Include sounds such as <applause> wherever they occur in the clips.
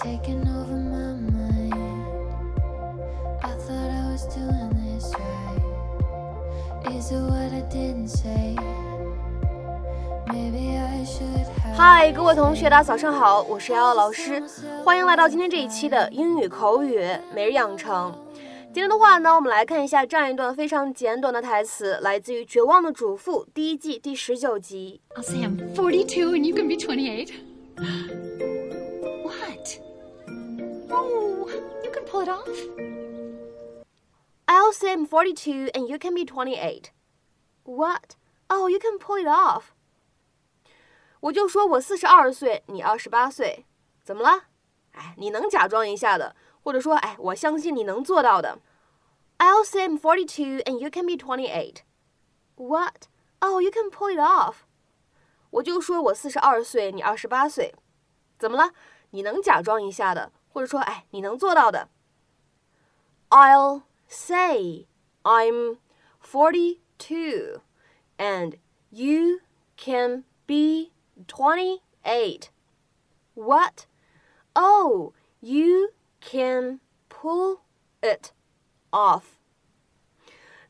嗨，各位同学，大家早上好，我是瑶瑶老师，欢迎来到今天这一期的英语口语每日养成。今天的话呢，我们来看一下这样一段非常简短的台词，来自于《绝望的主妇》第一季第十九集。I'll say I'm forty-two and you can be 28. what? Oh, you can pull it off. I'll say I'm 42 and you can be 28. What? Oh, you can pull it off. 我就说我四十二岁，你二十八岁，怎么了？哎，你能假装一下的，或者说，哎，我相信你能做到的。I'll say I'm 42 and you can be 28. What? Oh, you can pull it off. 我就说我四十二岁，你二十八岁，怎么了？ 你能假装一下的，或者说，哎，你能做到的。I'll say I'm 42 and you can be 28. What? Oh, you can pull it off.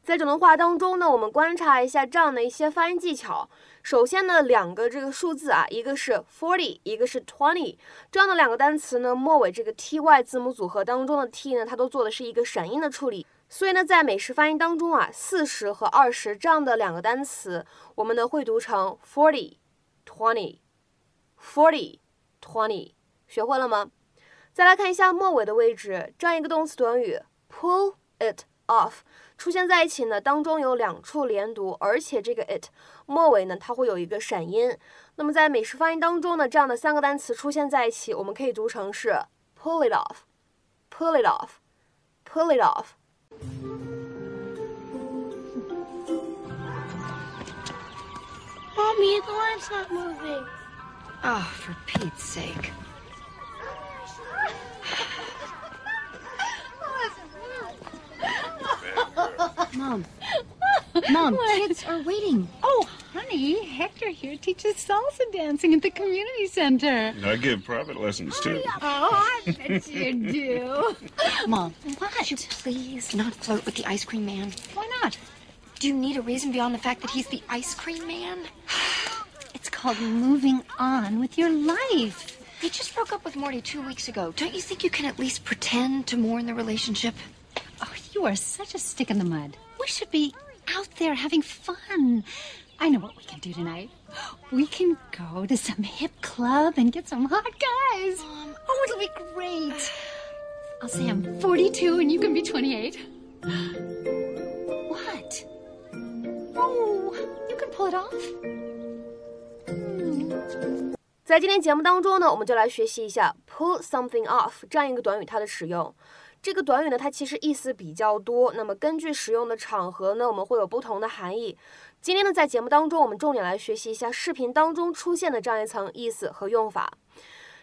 在整段话当中呢，我们观察一下这样的一些发音技巧。首先呢，两个这个数字啊，一个是 forty，一个是 twenty，这样的两个单词呢，末尾这个 ty 字母组合当中的 t 呢，它都做的是一个闪音的处理。所以呢，在美式发音当中啊，四十和二十这样的两个单词，我们呢会读成 forty twenty forty twenty，学会了吗？再来看一下末尾的位置，这样一个动词短语 pull it off 出现在一起呢，当中有两处连读，而且这个 it 末尾呢它会有一个闪音。那么在美式发音当中呢，这样的三个单词出现在一起，我们可以读成是 pull it off，pull it off，pull it off。 Mommy, the line's not moving. Oh, for Pete's sake. Mom. <laughs> Mom, kids are waiting. Oh, honey, Hector here teaches salsa dancing at the community center. I give private lessons too. Oh, I bet you do. <laughs> Mom, could you please not flirt with the ice cream man? Why not? Do you need a reason beyond the fact that he's the ice cream man? <sighs> It's called moving on with your life. You just broke up with Morty two weeks ago. Don't you think you can at least pretend to mourn the relationship? Oh, you are such a stick in the mud. We should be out there having fun. I know what we can do tonight. We can go to some hip club and get some hot guys. Oh, it'll be great. I'll say I'm 42 and you can be 28. What? Oh, you can pull it off. 在今天节目当中呢，我们就来学习一下 pull something off 这样一个短语它的使用。 这个短语呢，它其实意思比较多，那么根据使用的场合呢，我们会有不同的含义。今天呢，在节目当中，我们重点来学习一下视频当中出现的这样一层意思和用法。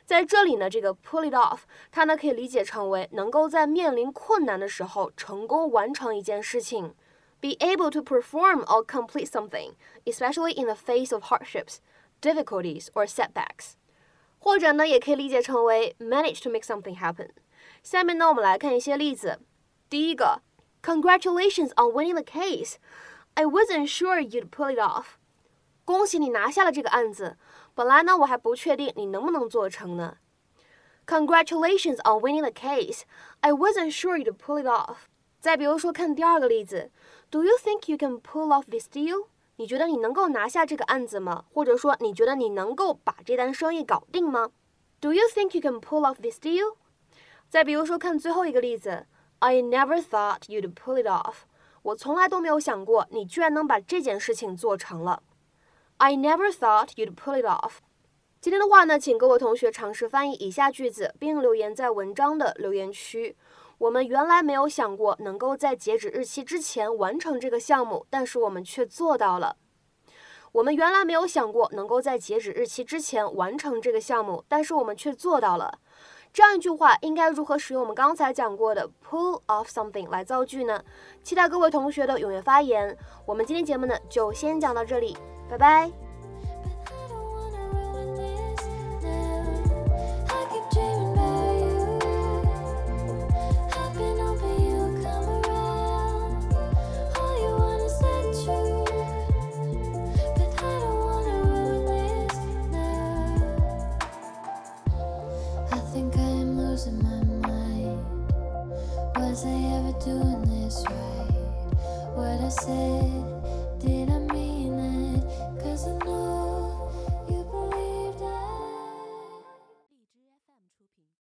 在这里呢，这个 pull it off，它呢可以理解成为能够在面临困难的时候成功完成一件事情，be able to perform or complete something, especially in the face of hardships, difficulties or setbacks。或者呢，也可以理解成为 manage to make something happen。下面呢，我们来看一些例子。第一个，Congratulations on winning the case. I wasn't sure you'd pull it off. 恭喜你拿下了这个案子。本来呢，我还不确定你能不能做成呢。Congratulations on winning the case. I wasn't sure you'd pull it off. 再比如说，看第二个例子，Do you think you can pull off this deal? 你觉得你能够拿下这个案子吗？或者说，你觉得你能够把这单生意搞定吗？Do you think you can pull off this deal? 再比如说，看最后一个例子，I never thought you'd pull it off。我从来都没有想过你居然能把这件事情做成了。I never thought you'd pull it off。今天的话呢，请各位同学尝试翻译以下句子，并留言在文章的留言区。我们原来没有想过能够在截止日期之前完成这个项目，但是我们却做到了。我们原来没有想过能够在截止日期之前完成这个项目，但是我们却做到了。这样一句话应该如何使用我们刚才讲过的 pull off something 来造句呢？期待各位同学的踊跃发言。我们今天节目呢就先讲到这里，拜拜。I said, Did I?